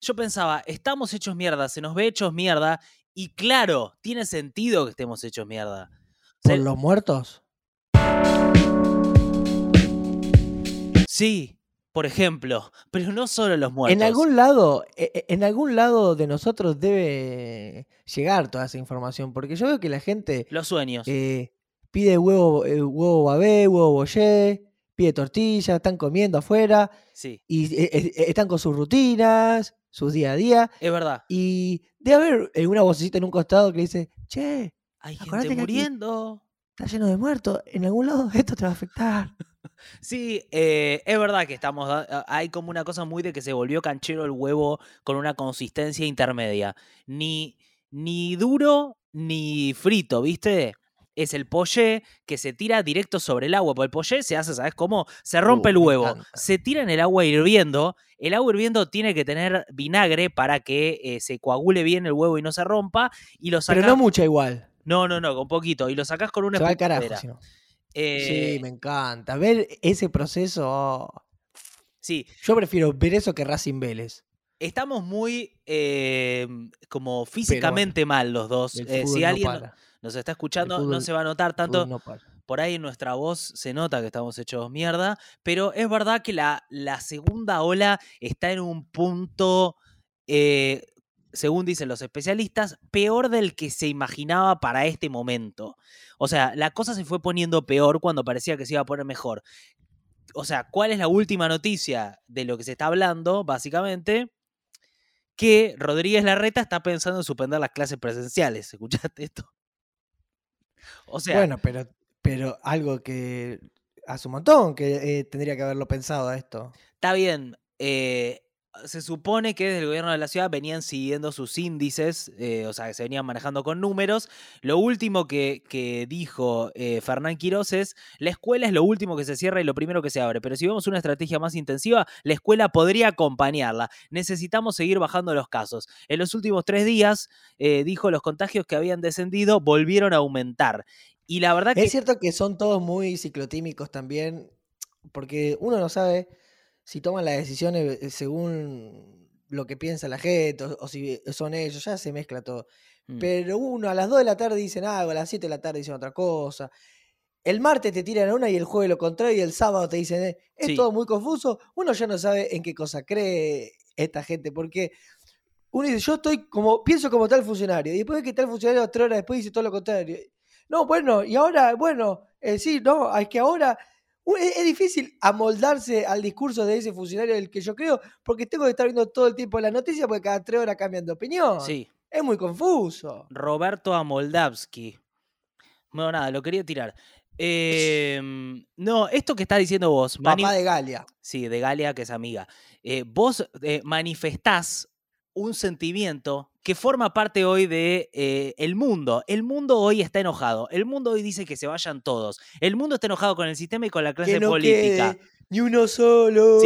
yo pensaba, estamos hechos mierda, se nos ve hechos mierda, y claro, tiene sentido que estemos hechos mierda. O sea, ¿Por los muertos? Sí, por ejemplo, pero no solo los muertos. En algún lado, e- e- en algún lado de nosotros debe llegar toda esa información, porque yo veo que la gente Los sueños. eh, pide huevo, eh, huevo babé, huevo bollé, pide tortilla, están comiendo afuera Sí, y eh, están con sus rutinas, sus día a día, es verdad. y debe haber eh, una vocecita en un costado que dice, che, Hay gente que muriendo. está lleno de muertos, en algún lado esto te va a afectar. Sí, eh, es verdad que estamos. Hay como una cosa muy de que se volvió canchero el huevo con una consistencia intermedia. Ni, ni duro ni frito, ¿viste? Es el pollé que se tira directo sobre el agua. Porque el pollé se hace, ¿sabes cómo? Se rompe Uh, el me huevo, se tira en el agua hirviendo. El agua hirviendo tiene que tener vinagre para que eh, se coagule bien el huevo y no se rompa. Y lo Pero no mucha igual. no, no, no, con poquito. Y lo sacás con una Se va al carajo, si no. Eh, Sí, me encanta. Ver ese proceso. oh. sí, Yo prefiero ver eso que Racing Vélez. Estamos muy eh, como físicamente mal los dos. Eh, si alguien nos está escuchando, no se va a notar tanto. no. Por ahí en nuestra voz se nota que estamos hechos mierda. Pero es verdad que la, la segunda ola está en un punto, eh, según dicen los especialistas, peor del que se imaginaba para este momento. O sea, la cosa se fue poniendo peor cuando parecía que se iba a poner mejor. O sea, ¿cuál es la última noticia de lo que se está hablando, básicamente? Que Rodríguez Larreta está pensando en suspender las clases presenciales. ¿Escuchaste esto? O sea, bueno, pero, pero algo que hace un montón que eh, tendría que haberlo pensado a esto. Está bien. eh, se supone que desde el gobierno de la ciudad venían siguiendo sus índices, eh, o sea, que se venían manejando con números. Lo último que, que dijo eh, Fernán Quiroz es, la escuela es lo último que se cierra y lo primero que se abre, pero si vemos una estrategia más intensiva, la escuela podría acompañarla. Necesitamos seguir bajando los casos. En los últimos tres días, eh, dijo, los contagios que habían descendido volvieron a aumentar. Y la verdad que... Es cierto que son todos muy ciclotímicos también, porque uno no sabe si toman las decisiones eh, según lo que piensa la gente o, o si son ellos, ya se mezcla todo. Mm, Pero uno a las 2 de la tarde dicen algo, a las 7 de la tarde dicen otra cosa. El martes te tiran una y el jueves lo contrario y el sábado te dicen, eh, es Sí. todo muy confuso. Uno ya no sabe en qué cosa cree esta gente, porque uno dice, yo estoy como, pienso como tal funcionario, y después de que tal funcionario tres horas después dice todo lo contrario. No, bueno, y ahora, bueno, eh, sí, no, es que ahora es, es difícil amoldarse al discurso de ese funcionario del que yo creo, porque tengo que estar viendo todo el tiempo la noticia porque cada tres horas cambian de opinión. sí. Es muy confuso. Roberto Amoldavsky. Bueno, nada, lo quería tirar. Em, no, esto que estás diciendo vos, Papá de Galia. sí, de Galia, que es amiga, eh, vos eh, manifestás un sentimiento que forma parte hoy de eh, el mundo. El mundo hoy está enojado. El mundo hoy dice que se vayan todos. El mundo está enojado con el sistema y con la clase que no política. quede ni uno solo.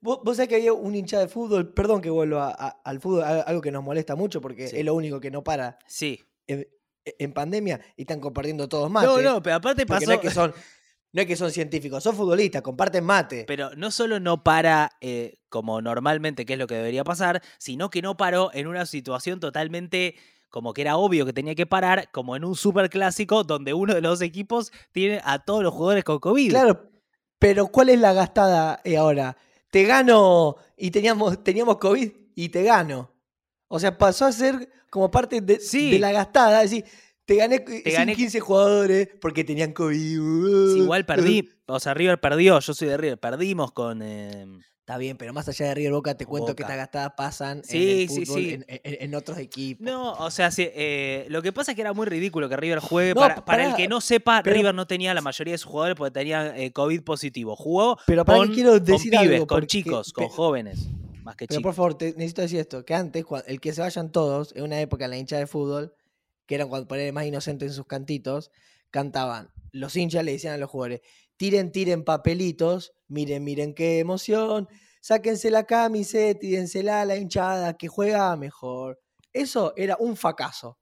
Vos, vos sabés que había un hincha de fútbol, perdón que vuelva a- a- al fútbol, a- algo que nos molesta mucho porque Sí. es lo único que no para Sí. en, en pandemia y están compartiendo todos mate. No, no, pero aparte pasó. no es que son, no es que son científicos, son futbolistas, comparten mate. Pero no solo no para eh, como normalmente, que es lo que debería pasar, sino que no paró en una situación totalmente como que era obvio que tenía que parar, como en un superclásico donde uno de los equipos tiene a todos los jugadores con COVID. Claro, pero ¿cuál es la gastada eh, ahora? Te gano y teníamos, teníamos COVID y te gano. O sea, pasó a ser como parte de, Sí. de la gastada. Es decir, te gané, sin gané- 15 jugadores porque tenían COVID. Sí, igual perdí, o sea, River perdió, yo soy de River, perdimos con... eh, Está bien, pero más allá de River Boca, te cuento que estas gastadas pasan Sí, en el fútbol, sí. En, en- en otros equipos. No, o sea, eh, lo que pasa es que era muy ridículo que River juegue. No, para, para el que no sepa, pero- River no tenía la mayoría de sus jugadores porque tenían eh, COVID positivo. Jugó Pero para con, que quiero con decir pibes, algo. con chicos, con jóvenes, más que Pero chicos. por favor, te- necesito decir esto, que antes, el que se vayan todos, en una época en la hincha de fútbol, que eran cuando ponían más inocentes en sus cantitos, cantaban, los hinchas le decían a los jugadores, tiren, tiren papelitos, miren, miren qué emoción, sáquense la camiseta, tídensela a la hinchada, que juega mejor. Eso era un fracaso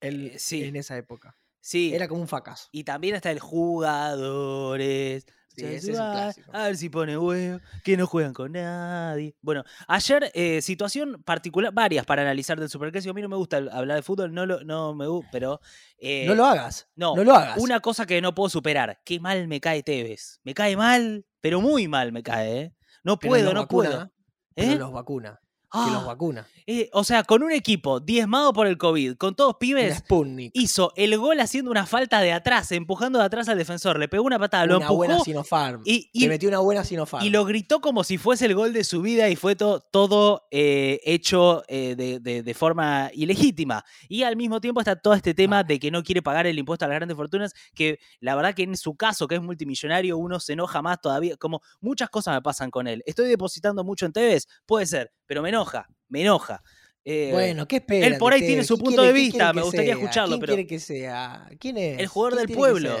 el- Eh, sí. en esa época. Sí, Era como un fracaso. y también está el jugadores, Sí, Ya ese se es un va, clásico. A ver si pone huevo, que no juegan con nadie. Bueno, ayer, eh, situación particular, varias para analizar del Superclásico. A mí no me gusta hablar de fútbol, no, lo, no me gusta, pero. eh, no lo hagas. no, No, lo hagas. Una cosa que no puedo superar. Qué mal me cae Tevez. Me cae mal, pero muy mal me cae, ¿eh? No puedo, no vacuna, puedo. pero ¿Eh? los vacuna. Que Ah, los vacuna. eh, o sea, con un equipo diezmado por el COVID, con todos pibes, Sputnik. hizo el gol haciendo una falta de atrás, empujando de atrás al defensor. Le pegó una patada, lo una empujó buena Sinopharm. y, Le metió una buena Sinopharm. y lo gritó como si fuese el gol de su vida y fue to- todo eh, hecho eh, de, de- de forma ilegítima. Y al mismo tiempo está todo este tema Ah. de que no quiere pagar el impuesto a las grandes fortunas, que la verdad que en su caso, que es multimillonario, uno se enoja más todavía. Como muchas cosas me pasan con él. ¿Estoy depositando mucho en Tevez? Puede ser, pero me enoja, me enoja. Eh, Bueno, ¿qué espera? él por ahí tiene su punto de vista, me gustaría escucharlo, ¿Quién pero- quiere que sea? ¿Quién es? El jugador ¿Quién del pueblo.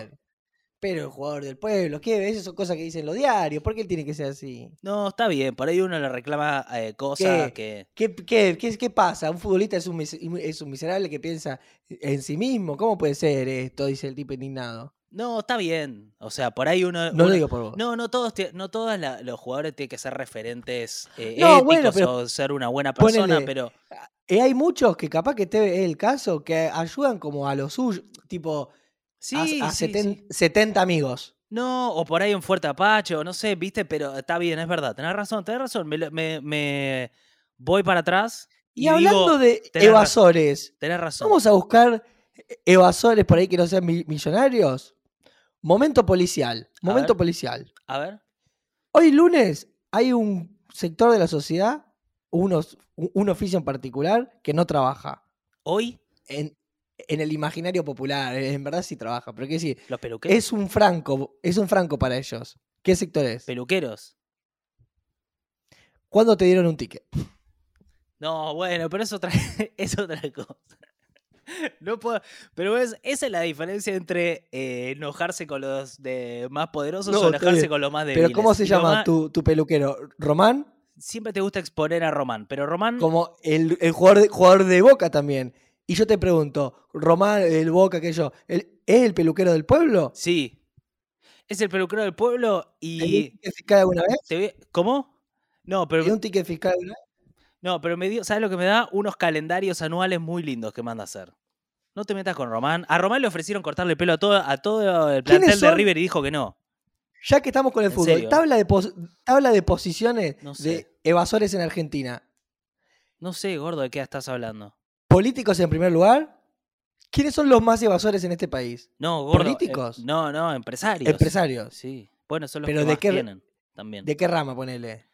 Pero el jugador del pueblo, ¿qué? Esas son cosas que dicen los diarios. ¿Por qué él tiene que ser así? No, está bien, por ahí uno le reclama eh, cosas ¿Qué? que... ¿Qué, qué, qué, qué pasa? ¿Un futbolista es un, es un miserable que piensa en sí mismo? ¿Cómo puede ser esto? Dice el tipo indignado. No, está bien. O sea, por ahí uno... No lo digo por vos. No, no todos, no todos la- los jugadores tienen que ser referentes eh, No, éticos bueno, pero o ser una buena persona, ponele- pero Eh, hay muchos que capaz que este es el caso, que ayudan como a lo suyo, tipo sí, a, a sí, seten- sí. 70 amigos. No, o por ahí un fuerte apache, o no sé, viste, pero está bien, es verdad, tenés razón, tenés razón. Me, me- me voy para atrás Y, y, hablando digo, de tenés razón. evasores, tenés razón. vamos a buscar evasores por ahí que no sean mi- millonarios. Momento policial. Momento policial. A ver, Hoy lunes hay un sector de la sociedad, unos, un oficio en particular, que no trabaja. hoy En, en el imaginario popular, eh, en verdad sí trabaja, pero quiero decir, los peluqueros, es un franco, es un franco para ellos. ¿Qué sector es? peluqueros. ¿Cuándo te dieron un ticket? No, bueno, pero es otra, es otra cosa. No puedo, pero es, esa es la diferencia entre eh, enojarse con los de más poderosos No, o enojarse con los más débiles. Pero ¿cómo se Y llama más- tu, tu peluquero? ¿Román? Siempre te gusta exponer a Román, pero Román Como el, el jugador, de, jugador de Boca también. Y yo te pregunto, Román, el Boca, que yo, ¿el- ¿es el peluquero del pueblo? Sí. Es el peluquero del pueblo ¿Te dio un y. ticket fiscal alguna vez? te ve- ¿Cómo? No, ¿Te pero, un ticket fiscal alguna vez? no, pero me dio, ¿sabes lo que me da? Unos calendarios anuales muy lindos que manda a hacer. No te metas con Román. A Román le ofrecieron cortarle el pelo a todo, a todo el ¿Quiénes plantel de? River y dijo que no. Ya que estamos con el ¿En fútbol, tabla de, tabla de posiciones No sé. de evasores en Argentina. No sé, gordo, de qué estás hablando. Políticos en primer lugar. ¿Quiénes son los más evasores en este país? No, gordo. eh, ¿Políticos? no, no, empresarios. Empresarios. Sí. Bueno, son los Pero que ¿de más qué- tienen sé ¿De qué rama, ponele?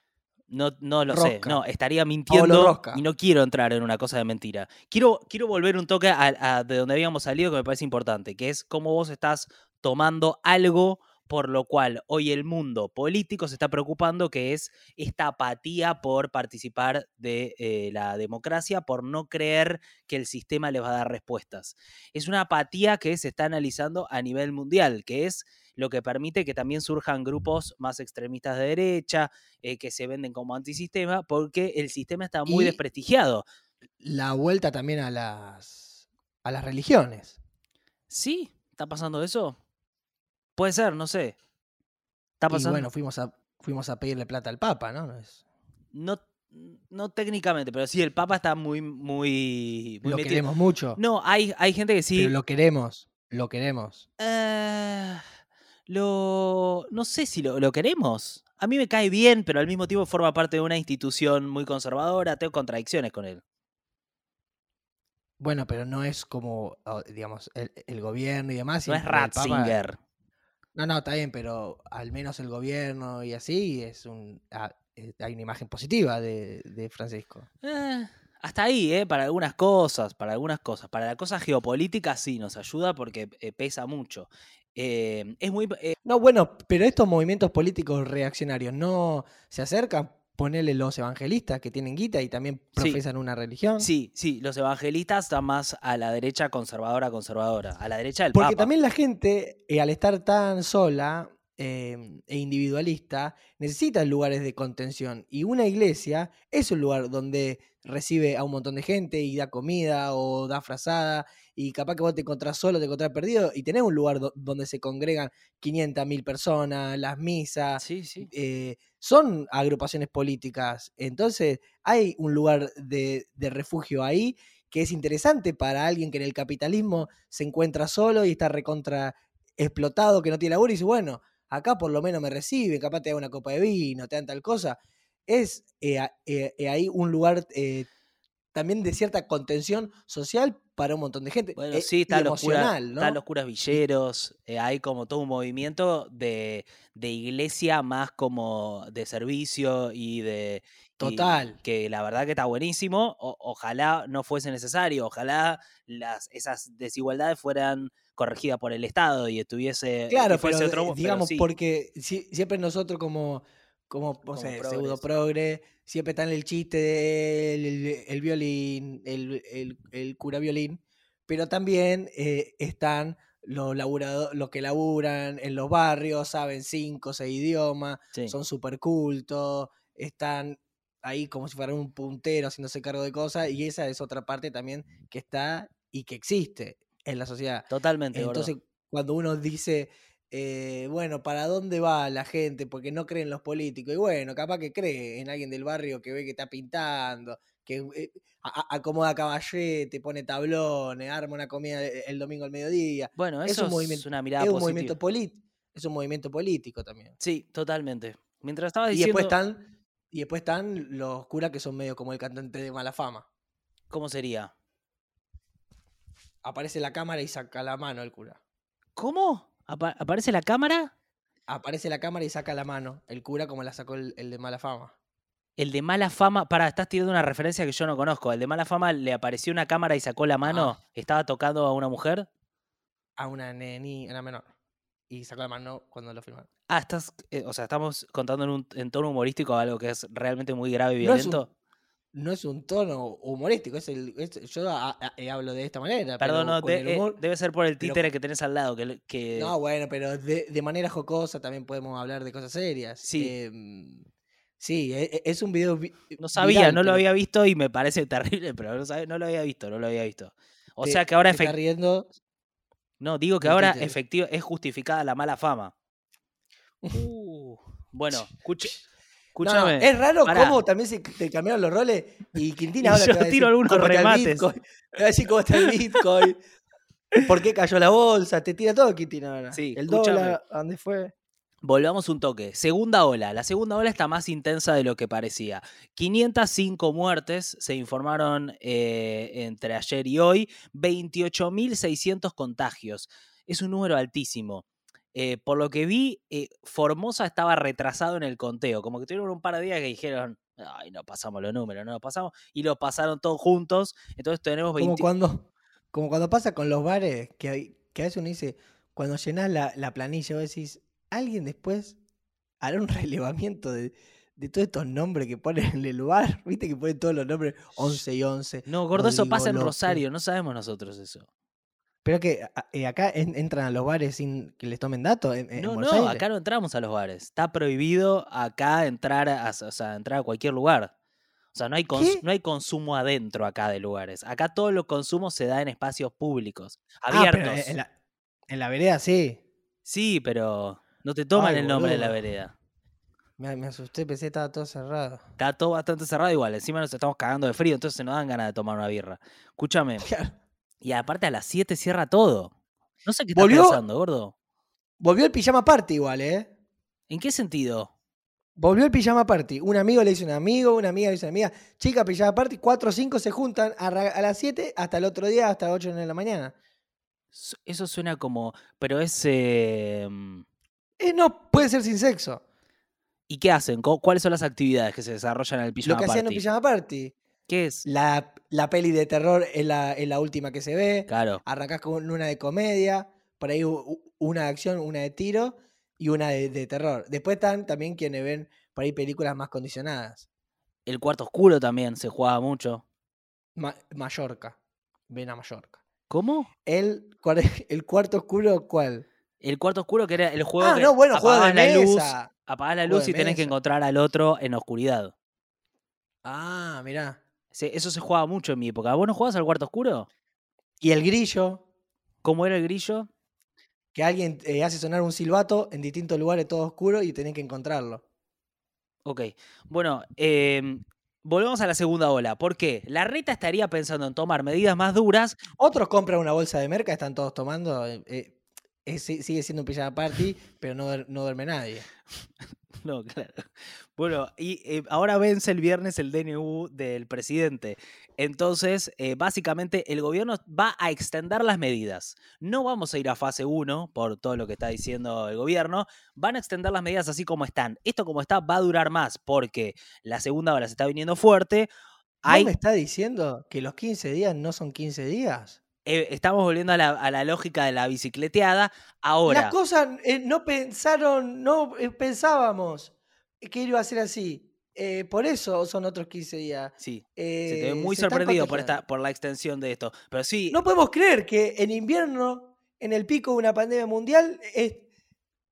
No, no lo sé. No, estaría mintiendo y no quiero entrar en una cosa de mentira. Quiero, quiero volver un toque a, a de donde habíamos salido que me parece importante, que es cómo vos estás tomando algo por lo cual hoy el mundo político se está preocupando, que es esta apatía por participar de eh, la democracia, por no creer que el sistema les va a dar respuestas. Es una apatía que se está analizando a nivel mundial, que es lo que permite que también surjan grupos más extremistas de derecha, eh, que se venden como antisistema, porque el sistema está muy Y- desprestigiado. La vuelta también a las, a las religiones. ¿Sí? ¿Está pasando eso? Puede ser, no sé. ¿Está Y pasando? bueno, fuimos a, fuimos a pedirle plata al Papa, ¿no? No es- no, no técnicamente, pero sí, el Papa está muy, muy, muy lo metido. queremos mucho. No, hay, hay gente que sí. Pero lo queremos. Lo queremos. Eh, lo. No sé si lo, lo queremos. A mí me cae bien, pero al mismo tiempo forma parte de una institución muy conservadora. Tengo contradicciones con él. Bueno, pero no es como, digamos, el, el gobierno y demás. y No es Papa- Ratzinger. No, no, está bien, pero al menos el gobierno y así es un. ah, eh, hay una imagen positiva de, de Francisco. Eh, hasta ahí, ¿eh? Para algunas cosas, para algunas cosas. Para la cosa geopolítica sí nos ayuda porque eh, pesa mucho. Eh, es muy. eh, No, bueno, pero estos movimientos políticos reaccionarios no se acercan. Ponerle los evangelistas que tienen guita y también Sí. profesan una religión. sí, sí, los evangelistas están más a la derecha conservadora, conservadora. A la derecha del Porque Papa. también la gente, eh, al estar tan sola, eh, e individualista necesitan lugares de contención. Y una iglesia es un lugar donde recibe a un montón de gente y da comida o da frazada. Y capaz que vos te encontrás solo, te encontrás perdido y tenés un lugar do- donde se congregan 500 mil personas, las misas. Sí, sí. eh, son agrupaciones políticas. Entonces hay un lugar de, de refugio ahí que es interesante para alguien que en el capitalismo se encuentra solo y está recontra explotado, que no tiene laburo y dice, bueno, acá por lo menos me reciben, capaz te dan una copa de vino, te dan tal cosa. Es eh, eh, eh, ahí un lugar también de cierta contención social para un montón de gente. Bueno, eh, sí, y están los, están los curas villeros, eh, hay como todo un movimiento de, de iglesia más como de servicio y de... y Total. que la verdad que está buenísimo. o- ojalá no fuese necesario, ojalá las, esas desigualdades fueran corregidas por el Estado y estuviese... y Claro, fuese pero otro eh, pero digamos, sí, porque si- siempre nosotros como, como, sé, progres. pseudo progre, siempre está en el chiste del el, el violín, el, el- el cura violín, pero también eh, están los, laburado- los que laburan en los barrios, saben cinco, seis idiomas, sí. son súper cultos, están ahí como si fueran un puntero haciéndose cargo de cosas, y esa es otra parte también que está y que existe en la sociedad. Totalmente, gordo. Entonces, cuando uno dice, eh, bueno, ¿para dónde va la gente? Porque no creen los políticos. Y bueno, capaz que cree en alguien del barrio que ve que está pintando, que eh, a- acomoda caballete, pone tablones, arma una comida e- el domingo al mediodía. Bueno, es eso un es movimiento- una mirada Es un, positiva. movimiento político, es un movimiento político también. Sí, totalmente. Mientras estaba Y diciendo... después están, y después están los curas que son medio como el cantante de mala fama. ¿Cómo sería? Aparece la cámara y saca la mano el cura. ¿Cómo? Apa- ¿Aparece la cámara? Aparece la cámara y saca la mano el cura como la sacó el- el de mala fama. El de mala fama, para, estás tirando una referencia que yo no conozco. El de mala fama le apareció una cámara y sacó la mano. Ah. ¿Estaba tocando a una mujer? a una neni, una menor. Y sacó la mano cuando lo filmaron. Ah, estás, eh, o sea, estamos contando en un en tono humorístico algo que es realmente muy grave y No es un- violento. No es un tono humorístico, es el, es- yo a- a- eh, hablo de esta manera. Perdón, pero no, con de- el eh, debe ser por el pero- títere que tenés al lado. Que, le- que- No, bueno, pero de, de manera jocosa también podemos hablar de cosas serias. Sí. Em, sí, e- e- es un video. vi- no sabía, viral, no lo pero había visto y me parece terrible, pero no, lo había visto, no lo había visto. O te- sea que ahora efec- riendo. No, digo que ahora efectivo es justificada la mala fama. Uh, bueno, escuche, No, escúchame. es raro pará. cómo también se te cambiaron los roles y Quintina Y ahora te va a decir tiro algunos remates. Te va a decir cómo está el Bitcoin, por qué cayó la bolsa, te tira todo Quintina ahora. Sí, el dólar, ¿a dónde fue? Volvamos un toque. Segunda ola. La segunda ola está más intensa de lo que parecía. 505 muertes se informaron eh, entre ayer y hoy. 28.600 contagios. Es un número altísimo. Eh, por lo que vi, eh, Formosa estaba retrasado en el conteo. Como que tuvieron un par de días que dijeron, ay, no pasamos los números, no los pasamos. Y los pasaron todos juntos. Entonces tenemos Como 20... cuando, como cuando pasa con los bares, que, hay- que a veces uno dice, cuando llenas la, la planilla, vos decís, alguien después hará un relevamiento de, de todos estos nombres que ponen en el bar, viste que ponen todos los nombres 11 y 11. No, gordo, eso pasa en. Rosario. No sabemos nosotros eso. Pero que eh, acá en- entran a los bares sin que les tomen datos. No, Buenos no, Aires. acá no entramos a los bares. Está prohibido acá entrar a, o sea, entrar a cualquier lugar. O sea, no hay, no hay consumo adentro acá de lugares. Acá todo lo consumo se da en espacios públicos, Ah, abiertos. en, la, en la vereda sí. Sí, pero no te toman Ay, el nombre de la vereda. Me, me asusté, pensé que estaba todo cerrado. Está todo bastante cerrado igual. Encima nos estamos cagando de frío, entonces nos dan ganas de tomar una birra. Escúchame. Y aparte a las 7 cierra todo. No sé qué está ¿Volvió? pensando, gordo. Volvió el pijama party igual, ¿eh? ¿En qué sentido? Volvió el pijama party. Un amigo le dice a un amigo, una amiga le dice a una amiga. Chica, pijama party, cuatro o cinco se juntan a, las 7 hasta el otro día, hasta las 8 de la mañana. Eso suena como. Pero es. eh, Eh, no, puede ser sin sexo. ¿Y qué hacen? ¿Cu- ¿Cuáles son las actividades que se desarrollan en el Lo pijama que hacían en party? un pijama party. ¿Qué es? La, la peli de terror es la, es la última que se ve. Claro. Arrancás con una de comedia, por ahí una de acción, una de tiro y una de, de terror. Después están también quienes ven por ahí películas más condicionadas. El cuarto oscuro también se jugaba mucho. Ma- Mallorca. Ven a Mallorca. ¿Cómo? El, el cuarto oscuro, ¿cuál? El cuarto oscuro que era el juego Ah, que no, bueno, juego de apagás la luz, apagás la luz y tenés que encontrar al otro en oscuridad. Ah, mirá. Se- Eso se jugaba mucho en mi época. ¿Vos no jugabas al cuarto oscuro? Y el grillo, ¿Cómo era el grillo? que alguien eh, hace sonar un silbato en distintos lugares todo oscuro y tenés que encontrarlo. Ok. Bueno, em, volvemos a la segunda ola. ¿Por qué? La reta estaría pensando en tomar medidas más duras. Otros compran una bolsa de merca, están todos tomando. eh, eh, es- sigue siendo un pijama party, pero no, no duerme nadie. No, claro. Bueno, y eh, ahora vence el viernes el DNU del presidente. Entonces, eh, básicamente, el gobierno va a extender las medidas. No vamos a ir a fase 1 por todo lo que está diciendo el gobierno. Van a extender las medidas así como están. Esto como está va a durar más porque la segunda ola se está viniendo fuerte. ¿Vos Hay, me estás diciendo que los 15 días no son 15 días? Eh, estamos volviendo a la, a la lógica de la bicicleteada. Ahora, Las cosas eh, no pensaron, no eh, pensábamos que iba a ser así. Eh, por eso son otros 15 días. sí, se te ve muy sorprendido por, esta, por la extensión de esto. Pero sí, No podemos creer que en invierno, en el pico de una pandemia mundial,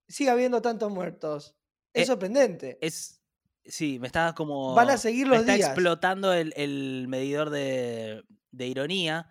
siga habiendo tantos muertos. Es sorprendente. es. Sí, me está como. Van a seguir me los está días. explotando el, el medidor de, de ironía.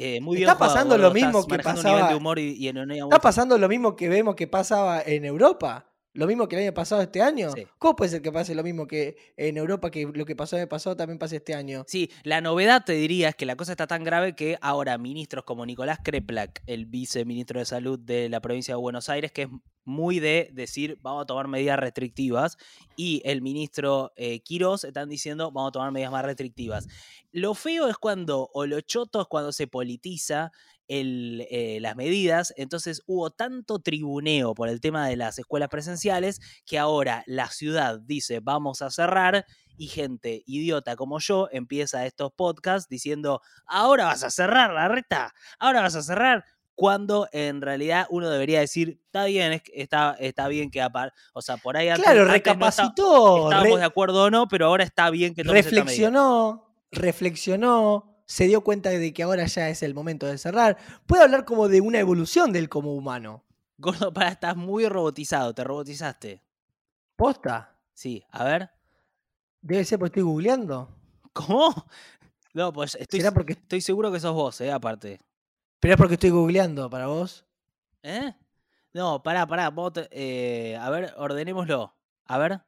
Eh, muy bien Está jugado, pasando lo mismo que de pasaba- humor y, y ironía muy Está pasando lo mismo que vemos que pasaba en Europa. Lo mismo que el año pasado este año. Sí. ¿Cómo puede ser que pase lo mismo que en Europa, que lo que pasó el año pasado también pase este año? Sí, la novedad te diría es que la cosa está tan grave que ahora ministros como Nicolás Kreplak, el viceministro de Salud de la provincia de Buenos Aires, que es muy de decir vamos a tomar medidas restrictivas, y el ministro eh, Quirós están diciendo vamos a tomar medidas más restrictivas. Lo feo es cuando, o lo choto es cuando se politiza el, eh, las medidas, entonces hubo tanto tribuneo por el tema de las escuelas presenciales que ahora la ciudad dice vamos a cerrar y gente idiota como yo empieza estos podcasts diciendo, ahora vas a cerrar la reta, ahora vas a cerrar, cuando en realidad uno debería decir, está bien, está, está bien que apar o sea, por ahí antes, Claro, antes no está- recapacitó, estábamos re- de acuerdo o no, pero ahora está bien que reflexionó, reflexionó, se dio cuenta de que ahora ya es el momento de cerrar. Puede hablar como de una evolución del como humano. Gordo, para, estás muy robotizado, te robotizaste. ¿Posta? Sí, a ver. Debe ser porque estoy googleando. ¿Cómo? No, pues estoy, ¿Será porque, estoy seguro que sos vos, eh, aparte. pero es porque estoy googleando para vos? ¿Eh? No, pará, pará. vos te- eh, a ver, ordenémoslo. A ver.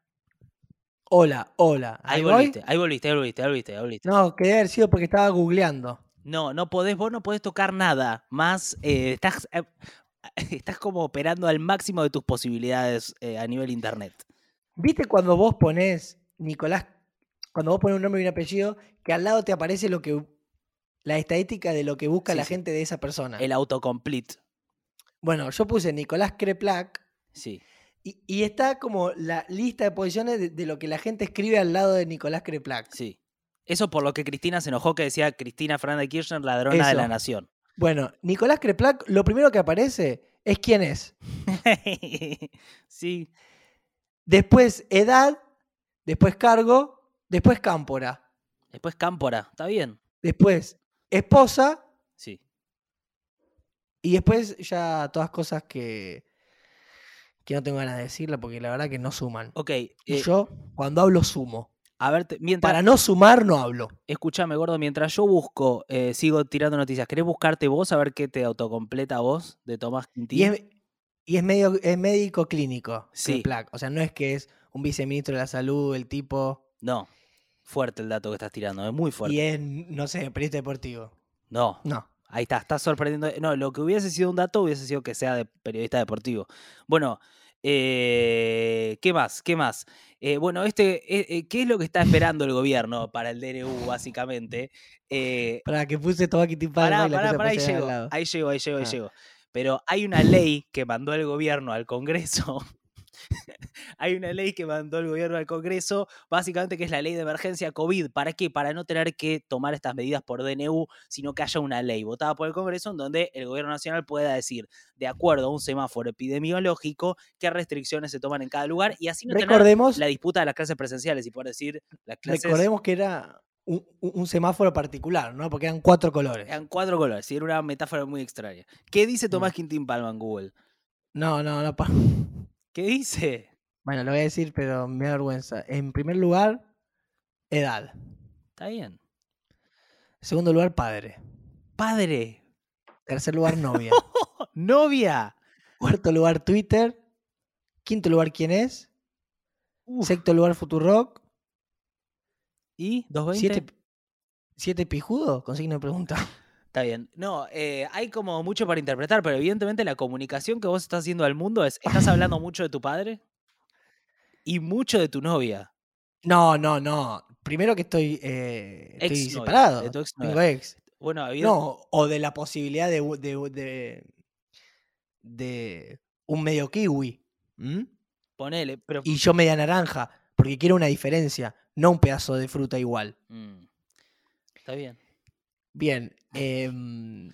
Hola, hola. Ahí, volviste, ahí volviste, ahí volviste, ahí volviste, ahí volviste. No, que debe haber sido porque estaba googleando. No, no podés, vos no podés tocar nada. Más, eh, estás, eh, estás como operando al máximo de tus posibilidades eh, a nivel internet. ¿Viste cuando vos ponés Nicolás, cuando vos pones un nombre y un apellido, que al lado te aparece lo que la estadística de lo que busca Sí, la sí. gente de esa persona? El autocomplete. Bueno, yo puse Nicolás Creplac Sí. Y, y está como la lista de posiciones de, de lo que la gente escribe al lado de Nicolás Creplac. Sí. Eso por lo que Cristina se enojó que decía Cristina Fernández de Kirchner, ladrona de la nación. Bueno, Nicolás Creplac, lo primero que aparece es quién es. sí. Después edad, después cargo, después cámpora, Después Cámpora, está bien. después esposa Sí. y después ya todas cosas que, que no tengo ganas de decirla porque la verdad que no suman. Ok. Y eh, yo cuando hablo sumo. a ver, te- mientras. Para no sumar no hablo. Escúchame, gordo, mientras yo busco, eh, sigo tirando noticias. ¿Querés buscarte vos a ver qué te autocompleta vos de Tomás Quintín? Y es, y es medio es médico clínico. Sí. O sea, no es que es un viceministro de la salud, el tipo. No. Fuerte el dato que estás tirando, es muy fuerte. Y es, no sé, periodista deportivo. No, No. ahí está, estás sorprendiendo. No, lo que hubiese sido un dato hubiese sido que sea de periodista deportivo. Bueno, eh, ¿qué más? ¿Qué más? Eh, bueno, este, eh, eh, ¿qué es lo que está esperando el gobierno para el DNU, básicamente? Eh, Para que puse todo aquí Pará, pará, pará, ahí llego, ahí llego, ahí llego, ahí Ah. llego. Pero hay una ley que mandó el gobierno al Congreso. hay una ley que mandó el gobierno al Congreso, básicamente que es la ley de emergencia COVID. ¿Para qué? Para no tener que tomar estas medidas por DNU, sino que haya una ley votada por el Congreso en donde el gobierno nacional pueda decir, de acuerdo a un semáforo epidemiológico, qué restricciones se toman en cada lugar y así no tener Recordemos, la disputa de las clases presenciales y poder decir, las clases recordemos que era un, semáforo particular, ¿no? Porque eran cuatro colores. eran cuatro colores y era una metáfora muy extraña. ¿Qué dice Mm. Tomás Quintín Palma en Google? No, no, no. ¿Qué dice? Bueno, lo voy a decir, pero me da vergüenza. En primer lugar, edad. Está bien. Segundo lugar, padre. Padre. Tercer lugar, novia. Novia. Cuarto lugar, Twitter. Quinto lugar, ¿quién es? Uf. Sexto lugar, Futurock. ¿Y? ¿220? Siete, siete pijudo, con signo de pregunta. Está bien. No, eh, hay como mucho para interpretar, pero evidentemente la comunicación que vos estás haciendo al mundo es, estás hablando mucho de tu padre y mucho de tu novia. No, no, no. Primero que estoy, eh, estoy separado. de tu. Tengo ex. Bueno, No, o de la posibilidad de, de, de, de un medio kiwi. ponele, pero... Y yo media naranja, porque quiero una diferencia, no un pedazo de fruta igual. Mm, Está bien. Bien. em,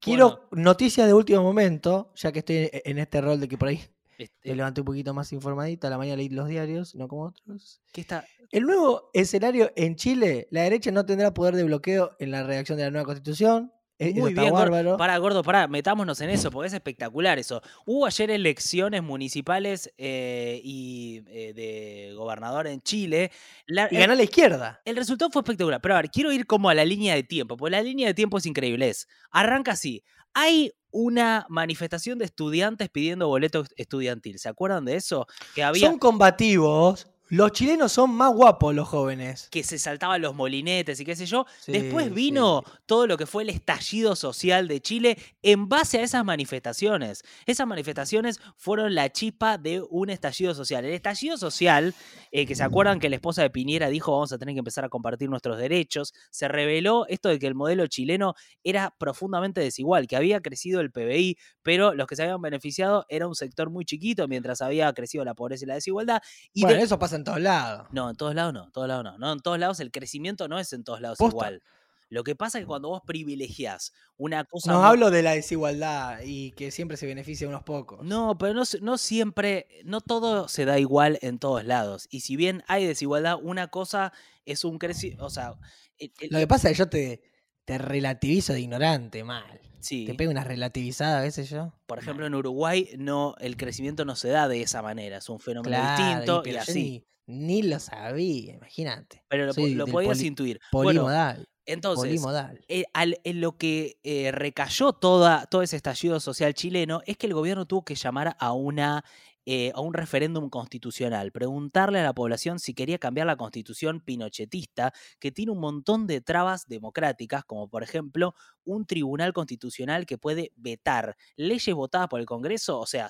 quiero noticias de último momento, ya que estoy e- en este rol de que por ahí Este, me levanté un poquito más informadito, a la mañana leí los diarios, no como otros. ¿Qué está? El nuevo escenario en Chile, la derecha no tendrá poder de bloqueo en la redacción de la nueva constitución. E- eso Muy bien, bárbaro. Pará, gordo, pará, metámonos en eso, porque es espectacular eso. Hubo ayer elecciones municipales eh, y eh, de gobernador en Chile. La- Y el- ganó la izquierda. El resultado fue espectacular. Pero a ver, quiero ir como a la línea de tiempo, porque la línea de tiempo es increíble. Es, arranca así. Hay una manifestación de estudiantes pidiendo boleto estudiantil. ¿Se acuerdan de eso? Que había Son combativos. Los chilenos son más guapos, los jóvenes. que se saltaban los molinetes y qué sé yo. Sí, Después vino sí. todo lo que fue el estallido social de Chile en base a esas manifestaciones. Esas manifestaciones fueron la chispa de un estallido social. El estallido social, eh, que se acuerdan que la esposa de Piñera dijo vamos a tener que empezar a compartir nuestros derechos, se reveló esto de que el modelo chileno era profundamente desigual, que había crecido el PBI, pero los que se habían beneficiado era un sector muy chiquito mientras había crecido la pobreza y la desigualdad. Y bueno, de- eso pasa en todos lados. no, en todos lados no, en todos lados no. No, en todos lados el crecimiento no es en todos lados Posta. igual. Lo que pasa es que cuando vos privilegias una cosa. No hablo de la desigualdad y que siempre se beneficia a unos pocos. No, pero no, no siempre, no todo se da igual en todos lados. Y si bien hay desigualdad, una cosa es un crecimiento. O sea, el- el- Lo que pasa es que yo te, te relativizo de ignorante, mal. Sí, Te pego una relativizada, qué sé yo. por ejemplo, en Uruguay no, el crecimiento no se da de esa manera. Es un fenómeno Claro, distinto y, así. Ni, ni lo sabía, imagínate. Pero lo, soy podías poli- intuir. Bueno, Polimodal. entonces, polimodal. eh, al- en lo que eh, recayó toda, todo ese estallido social chileno es que el gobierno tuvo que llamar a una eh, a un referéndum constitucional, preguntarle a la población si quería cambiar la constitución pinochetista, que tiene un montón de trabas democráticas, como por ejemplo un tribunal constitucional que puede vetar leyes votadas por el Congreso, o sea,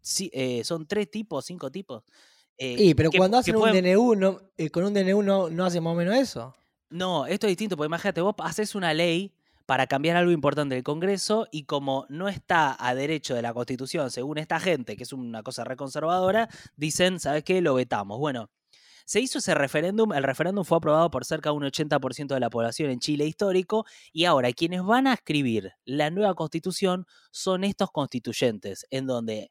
sí, eh, son tres tipos, cinco tipos. eh, Y, pero que- cuando hacen un pueden- DNU, no, eh, con un DNU no, no hacen más o menos eso. No, esto es distinto, porque imagínate, vos haces una ley para cambiar algo importante del Congreso y como no está a derecho de la Constitución, según esta gente, que es una cosa reconservadora, dicen, ¿sabes qué? Lo vetamos. Bueno, se hizo ese referéndum, el referéndum fue aprobado por cerca de un 80% de la población en Chile histórico y ahora quienes van a escribir la nueva Constitución son estos constituyentes, en donde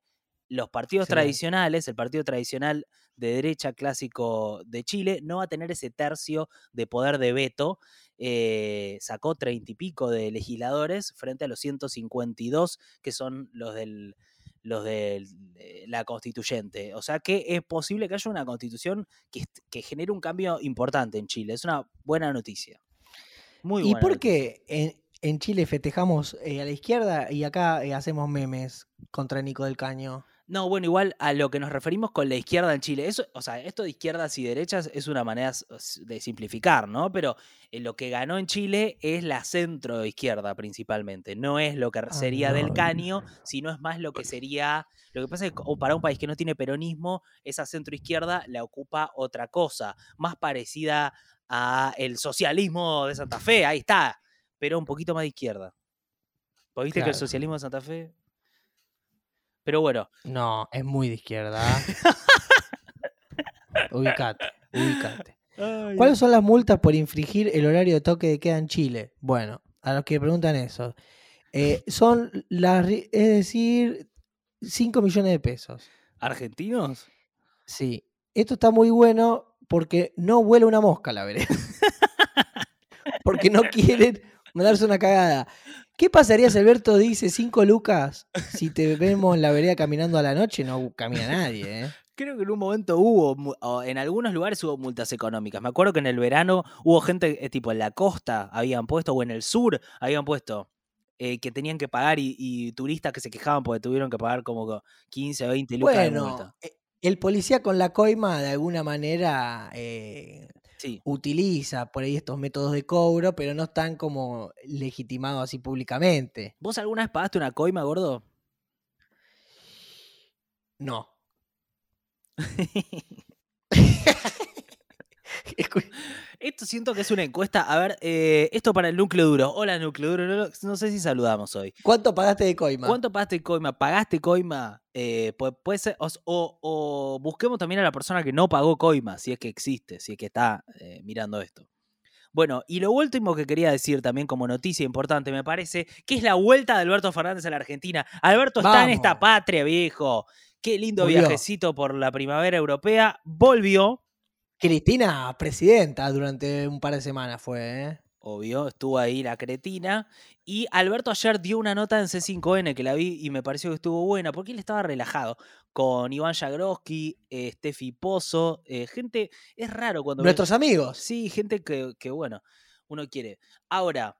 los partidos tradicionales, el partido tradicional de derecha clásico de Chile, no va a tener ese tercio de poder de veto. Eh, sacó treinta y pico de legisladores frente a los 152 que son los del los de la constituyente. O sea que es posible que haya una constitución que, que genere un cambio importante en Chile. Es una buena noticia. Muy ¿Y buena por noticia. qué en, en Chile festejamos eh, a la izquierda y acá eh, hacemos memes contra Nico del Caño? No, bueno, igual a lo que nos referimos con la izquierda en Chile, eso, o sea, esto de izquierdas y derechas es una manera de simplificar, ¿no? Pero eh, lo que ganó en Chile es la centro izquierda principalmente, no es lo que Ah, sería del caño, sino es más lo que sería, lo que pasa es que para un país que no tiene peronismo, esa centro izquierda la ocupa otra cosa, más parecida a el socialismo de Santa Fe, ahí está, pero un poquito más de izquierda. ¿Vos viste que el socialismo de Santa Fe? Pero bueno, No, es muy de izquierda. ubicate, ubicate. ¿Cuáles son las multas por infringir el horario de toque de queda en Chile? Bueno, a los que preguntan eso. eh, son las, es decir, 5 millones de pesos. ¿Argentinos? Sí. Esto está muy bueno porque no vuela una mosca la vereda. porque no quieren mandarse una cagada. ¿Qué pasaría si Alberto dice 5 lucas si te vemos en la vereda caminando a la noche? No camina nadie, ¿eh? Creo que en un momento hubo, en algunos lugares hubo multas económicas. Me acuerdo que en el verano hubo gente, eh, tipo en la costa habían puesto, o en el sur habían puesto, eh, que tenían que pagar y, y turistas que se quejaban porque tuvieron que pagar como 15 o 20 lucas de multa. Bueno, eh, el policía con la coima de alguna manera eh, Sí. utiliza por ahí estos métodos de cobro, pero no están como legitimados así públicamente. ¿Vos alguna vez pagaste una coima, gordo? No. Esto siento que es una encuesta. A ver, eh, esto para el núcleo duro. Hola, núcleo duro. No, sé si saludamos hoy. ¿Cuánto pagaste de coima? ¿Cuánto pagaste coima? ¿Pagaste coima? Eh, pu- puede ser, o, busquemos también a la persona que no pagó coima, si es que existe, si es que está eh, mirando esto. Bueno, y lo último que quería decir también como noticia importante, me parece, que es la vuelta de Alberto Fernández a la Argentina. Alberto está en esta patria, viejo. Qué lindo Volvió. viajecito por la primavera europea. Volvió, Cristina, presidenta, durante un par de semanas fue, ¿eh? obvio, estuvo ahí la cretina. Y Alberto ayer dio una nota en C5N que la vi y me pareció que estuvo buena, porque él estaba relajado. Con Iván Jagroski, eh, Steffi Pozo, eh, gente, es raro cuando... ves- Nuestros amigos. Sí, gente que, que, bueno, uno quiere. Ahora,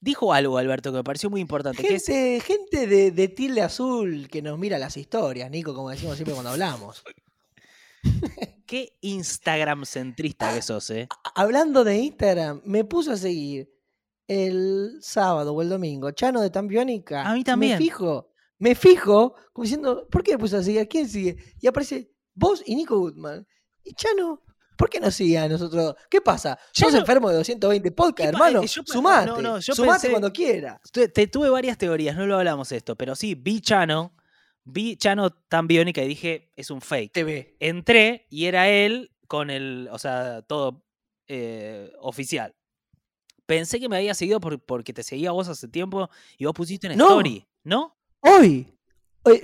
dijo algo Alberto que me pareció muy importante, que es... Gente, gente de, de tilde azul que nos mira las historias, Nico, como decimos siempre cuando hablamos. Qué Instagram centrista que sos, ¿eh? A- Hablando de Instagram, me puso a seguir el sábado o el domingo, Chano de Tambiónica. A mí también. Me fijo, me fijo, como diciendo, ¿por qué me puso a seguir? ¿A quién sigue? Y aparece vos y Nico Goodman. Y Chano, ¿por qué no sigue a nosotros? ¿Qué pasa? ¿Sos Chano- enfermo de 220 podcast, ¿Qué pa- hermano? eh, yo Sumate, no, no, yo sumate pensé- cuando quiera. Tu- Te, tuve varias teorías, no lo hablamos esto, pero sí, vi Chano, vi Chano tan biónica y dije, es un fake. TV. Entré y era él con el, o sea, todo eh, oficial. Pensé que me había seguido por- porque te seguía vos hace tiempo y vos pusiste una No. story, ¿no? Hoy.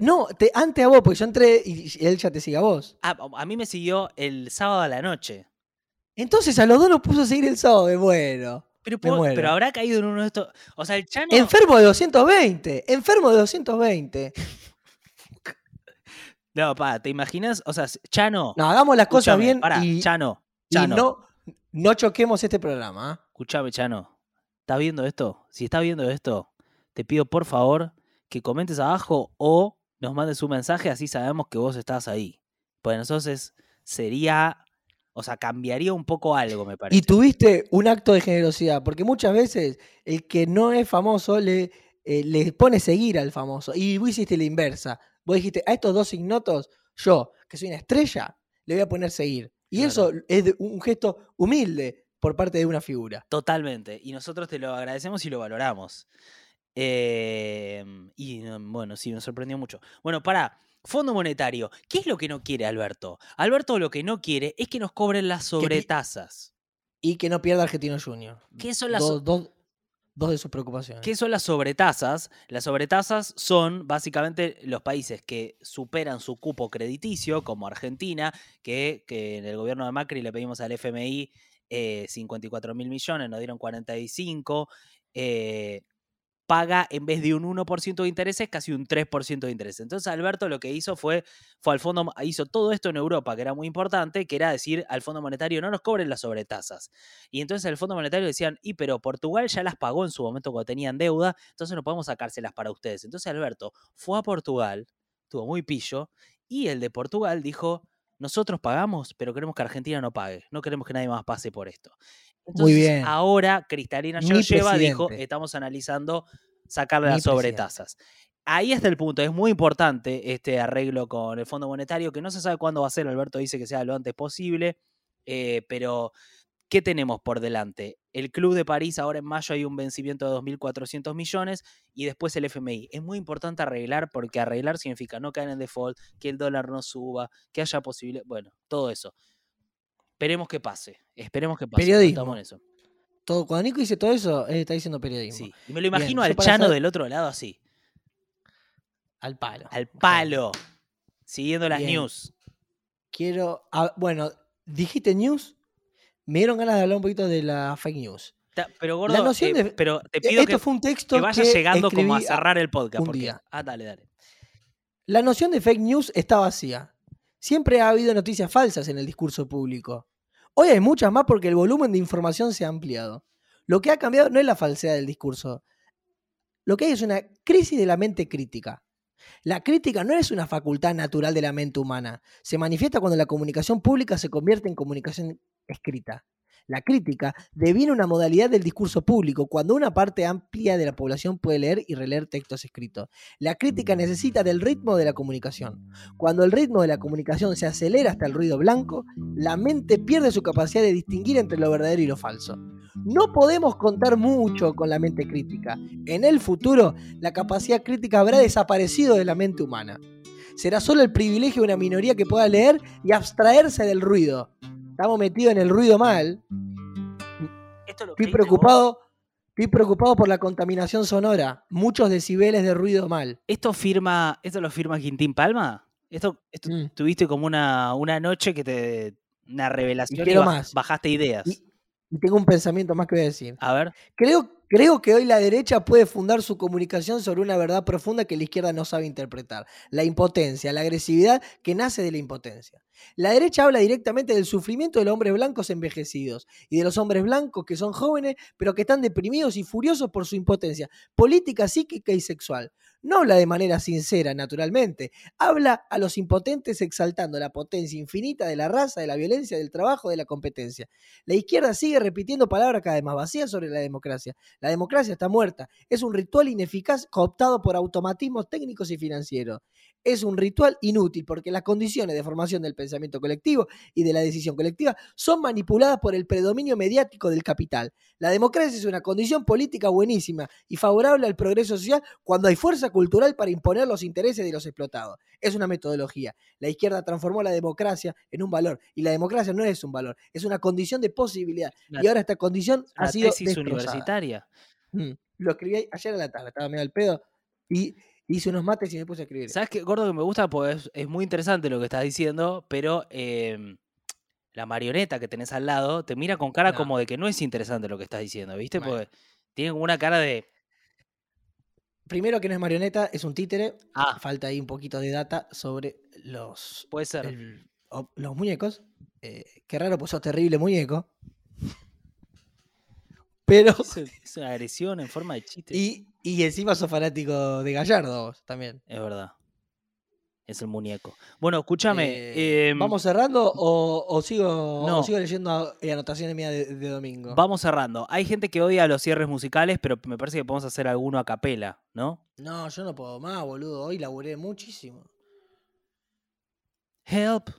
No, te, antes a vos, porque yo entré y él ya te sigue a vos. Ah, a mí me siguió el sábado a la noche. Entonces a los dos nos puso a seguir el sábado, de bueno. Pero, pero habrá caído en uno de estos. O sea, el Chano. Enfermo de 220. Enfermo de 220. No, pa, ¿te imaginas? O sea, Chano. No, hagamos las cosas bien pará, y, Chano. y Chano. no, no choquemos este programa. ¿ah? Escuchame, Chano. ¿Estás viendo esto? Si estás viendo esto, te pido por favor que comentes abajo o nos mandes un mensaje, así sabemos que vos estás ahí. Pues entonces sería. O sea, cambiaría un poco algo, me parece. Y tuviste un acto de generosidad, porque muchas veces el que no es famoso le, eh, le pone seguir al famoso. Y vos hiciste la inversa. Vos dijiste, a estos dos ignotos, yo, que soy una estrella, le voy a poner seguir. Y Claro. eso es un gesto humilde por parte de una figura. Totalmente. Y nosotros te lo agradecemos y lo valoramos. Eh, y no, bueno, sí, me sorprendió mucho. Bueno, para Fondo Monetario, ¿qué es lo que no quiere Alberto? Alberto lo que no quiere es que nos cobren las sobretasas. Y que no pierda Argentino Junior. ¿Qué son las, dos- dos de sus preocupaciones. ¿Qué son las sobretasas? Las sobretasas son básicamente los países que superan su cupo crediticio, como Argentina, que, que en el gobierno de Macri le pedimos al FMI eh, 54 mil millones, nos dieron 45, eh, paga en vez de un 1% de intereses, casi un 3% de intereses. Entonces Alberto lo que hizo fue, fue al fondo, hizo todo esto en Europa, que era muy importante, que era decir al Fondo Monetario, no nos cobren las sobretasas. Y entonces el Fondo Monetario decían, y pero Portugal ya las pagó en su momento cuando tenían deuda, entonces no podemos sacárselas para ustedes. Entonces Alberto fue a Portugal, estuvo muy pillo, y el de Portugal dijo, nosotros pagamos, pero queremos que Argentina no pague, no queremos que nadie más pase por esto. Entonces, bien. ahora Cristalina Georgieva dijo, estamos analizando sacarle las sobretasas. Ahí está el punto, es muy importante este arreglo con el Fondo Monetario, que no se sabe cuándo va a ser, Alberto dice que sea lo antes posible, eh, pero ¿qué tenemos por delante? El Club de París ahora en mayo hay un vencimiento de 2.400 millones y después el FMI. Es muy importante arreglar porque arreglar significa no caer en default, que el dólar no suba, que haya posible, bueno, todo eso. Esperemos que pase, esperemos que pase. Periodismo. en eso. Todo, cuando Nico dice todo eso, él está diciendo periodismo. Sí. Y me lo imagino al Chano saber- del otro lado así, Al palo. al palo, siguiendo las Bien. news. Quiero. ah, bueno, dijiste news. Me dieron ganas de hablar un poquito de la fake news. Ta- Pero gordo, noción eh, de- pero te E- pido Esto que, fue un texto que vayas llegando como a cerrar el podcast. un porque- día. Ah, dale, dale. La noción de fake news está vacía. Siempre ha habido noticias falsas en el discurso público. Hoy hay muchas más porque el volumen de información se ha ampliado. Lo que ha cambiado no es la falsedad del discurso. Lo que hay es una crisis de la mente crítica. La crítica no es una facultad natural de la mente humana. Se manifiesta cuando la comunicación pública se convierte en comunicación escrita. La crítica deviene una modalidad del discurso público cuando una parte amplia de la población puede leer y releer textos escritos. La crítica necesita del ritmo de la comunicación. Cuando el ritmo de la comunicación se acelera hasta el ruido blanco, la mente pierde su capacidad de distinguir entre lo verdadero y lo falso. No podemos contar mucho con la mente crítica. En el futuro, la capacidad crítica habrá desaparecido de la mente humana. Será solo el privilegio de una minoría que pueda leer y abstraerse del ruido. Estamos metidos en el ruido mal. Esto lo Estoy preocupado, estoy preocupado por la contaminación sonora. Muchos decibeles de ruido mal. ¿Esto firma, esto lo firma Quintín Palma? Esto, esto Mm. tuviste como una, una noche que te. una revelación y, quiero baj- más. bajaste ideas. Y, y tengo un pensamiento más que voy a decir. A ver. Creo, creo que hoy la derecha puede fundar su comunicación sobre una verdad profunda que la izquierda no sabe interpretar. La impotencia, la agresividad que nace de la impotencia. La derecha habla directamente del sufrimiento de los hombres blancos envejecidos y de los hombres blancos que son jóvenes pero que están deprimidos y furiosos por su impotencia política, psíquica y sexual. No habla de manera sincera, naturalmente. Habla a los impotentes exaltando la potencia infinita de la raza, de la violencia, del trabajo, de la competencia. La izquierda sigue repitiendo palabras cada vez más vacías sobre la democracia. La democracia está muerta. Es un ritual ineficaz cooptado por automatismos técnicos y financieros. Es un ritual inútil porque las condiciones de formación del pensamiento colectivo y de la decisión colectiva son manipuladas por el predominio mediático del capital. La democracia es una condición política buenísima y favorable al progreso social cuando hay fuerza cultural para imponer los intereses de los explotados. Es una metodología. La izquierda transformó la democracia en un valor y la democracia no es un valor, es una condición de posibilidad. La- y ahora esta condición La ha sido tesis destrozada. universitaria. Mm. Lo escribí ayer a la tarde, estaba medio al pedo y hice unos mates y me puse a escribir. ¿Sabes qué, gordo, que me gusta? Pues es, muy interesante lo que estás diciendo, pero em, la marioneta que tenés al lado te mira con cara No. como de que no es interesante lo que estás diciendo, ¿viste? Bueno. Porque tiene como una cara de. Primero que no es marioneta, es un títere. Ah, Falta ahí un poquito de data sobre los, puede ser. el- o- los muñecos. Eh, qué raro, pues sos terrible muñeco. Pero. Es, es una agresión en forma de chiste. Y, y encima sos fanático de Gallardo vos también. Es verdad. Es el muñeco. Bueno, escúchame. Eh, em, ¿Vamos cerrando o, o sigo, No. o sigo leyendo eh, anotaciones mías de, de domingo? Vamos cerrando. Hay gente que odia los cierres musicales, pero me parece que podemos hacer alguno a capela, ¿no? No, yo no puedo más, boludo. Hoy laburé muchísimo. Help.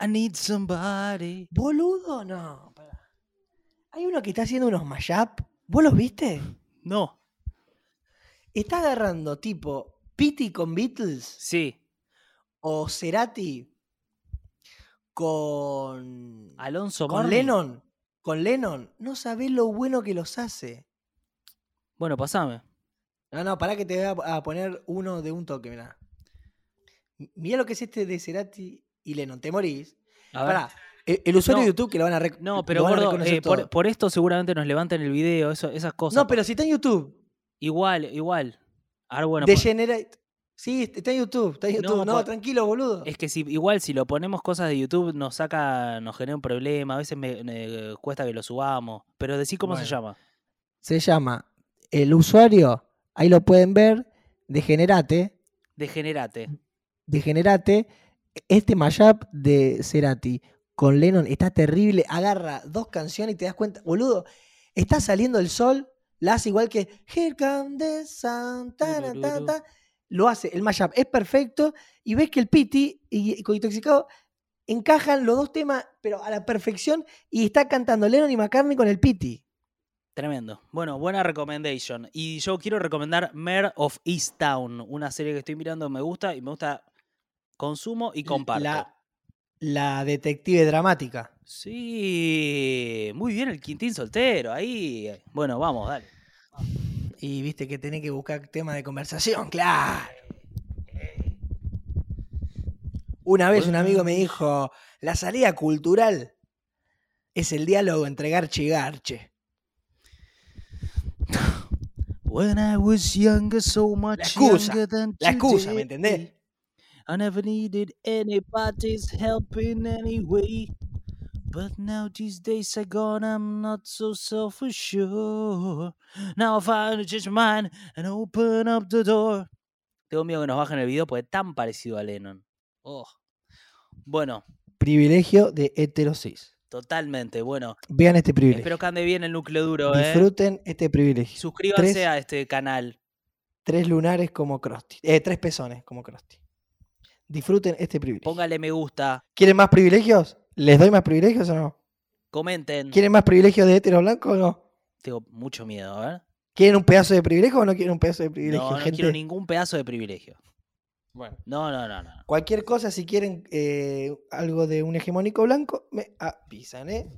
I need somebody. Boludo, no. pará. Hay uno que está haciendo unos mashup. ¿Vos los viste? No. Está agarrando tipo Pity con Beatles Sí. o Cerati con, Alonso con. Lennon. Con Lennon. No sabés lo bueno que los hace. Bueno, pasame. No, no, pará que te voy a, poner uno de un toque, mirá. Mirá lo que es este de Cerati y Lennon. Te morís. A ver. Pará. El, el usuario No. de YouTube que lo van a rec- No, lo pero gordo, reconocer eh, por, esto seguramente nos levanten el video, eso, esas cosas. No, pero si está en YouTube. Igual, igual. Ahora bueno, pues, Degenerate. Sí, está en YouTube. Está en YouTube. No, por- tranquilo, boludo. es que si igual si lo ponemos cosas de YouTube nos saca, nos genera un problema, a veces me, me cuesta que lo subamos. Pero decí cómo se llama. Se llama el usuario. Ahí lo pueden ver. Degenerate. Degenerate. Degenerate. Este mashup de Cerati con Lennon está terrible. Agarra dos canciones y te das cuenta, boludo, está saliendo el sol, la hace igual que Here Come the Sun, ta, na, ta, ta. lo hace, el mashup es perfecto y ves que el Piti y, y con Intoxicado encajan los dos temas, pero a la perfección y está cantando Lennon y McCartney con el Piti. Tremendo. Bueno, buena recommendation. Y yo quiero recomendar Mare of Easttown, una serie que estoy mirando, me gusta y me gusta consumo y comparto. La, la detective dramática. Sí, muy bien el Quintín soltero, ahí. Bueno, vamos, dale. Y viste que tenés que buscar tema de conversación, claro. Una vez un amigo me dijo, la salida cultural es el diálogo entre Garche y Garche. When I was younger, so much excusa, younger than La excusa, ¿me entendés? I never needed anybody's help in any way. But now these days are gone, I'm not so self-assured. Now if I change my mind and open up the door. Tengo miedo que nos bajen el video porque es tan parecido a Lennon. Oh. Bueno, Privilegio de heterosis. totalmente. Bueno, Vean este privilegio. espero que ande bien el núcleo duro, ¿eh? Disfruten este privilegio. Suscríbanse Tres- a este canal. Tres lunares como Krusty. Eh, tres pezones como Krusty. Disfruten este privilegio. Póngale me gusta. ¿Quieren más privilegios? ¿Les doy más privilegios o no? Comenten. ¿Quieren más privilegios de hetero blanco o no? Tengo mucho miedo, a ver. ¿Quieren un pedazo de privilegio o no quieren un pedazo de privilegio, No, no gente? quiero ningún pedazo de privilegio. Bueno. No, no, no, no. Cualquier cosa, si quieren eh, algo de un hegemónico blanco, me avisan, ¿eh?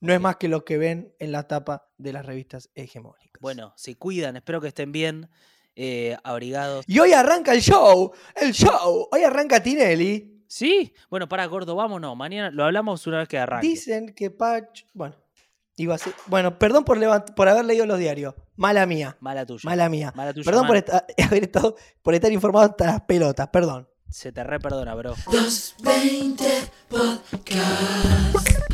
No es más que lo que ven en la tapa de las revistas hegemónicas. Bueno, se cuidan, espero que estén bien, eh, abrigados. Y hoy arranca el show, el show. Hoy arranca Tinelli. ¿Sí? Bueno, para gordo, vámonos. Mañana lo hablamos una vez que arranque. Dicen que Patch. Bueno, iba a ser- Bueno, perdón por, levant- por haber leído los diarios. Mala mía. Mala tuya. Mala mía. Mala tuya. Perdón por, esta- haber estado, por estar informado hasta las pelotas. Perdón. Se te re perdona, bro. Los 20 Podcast.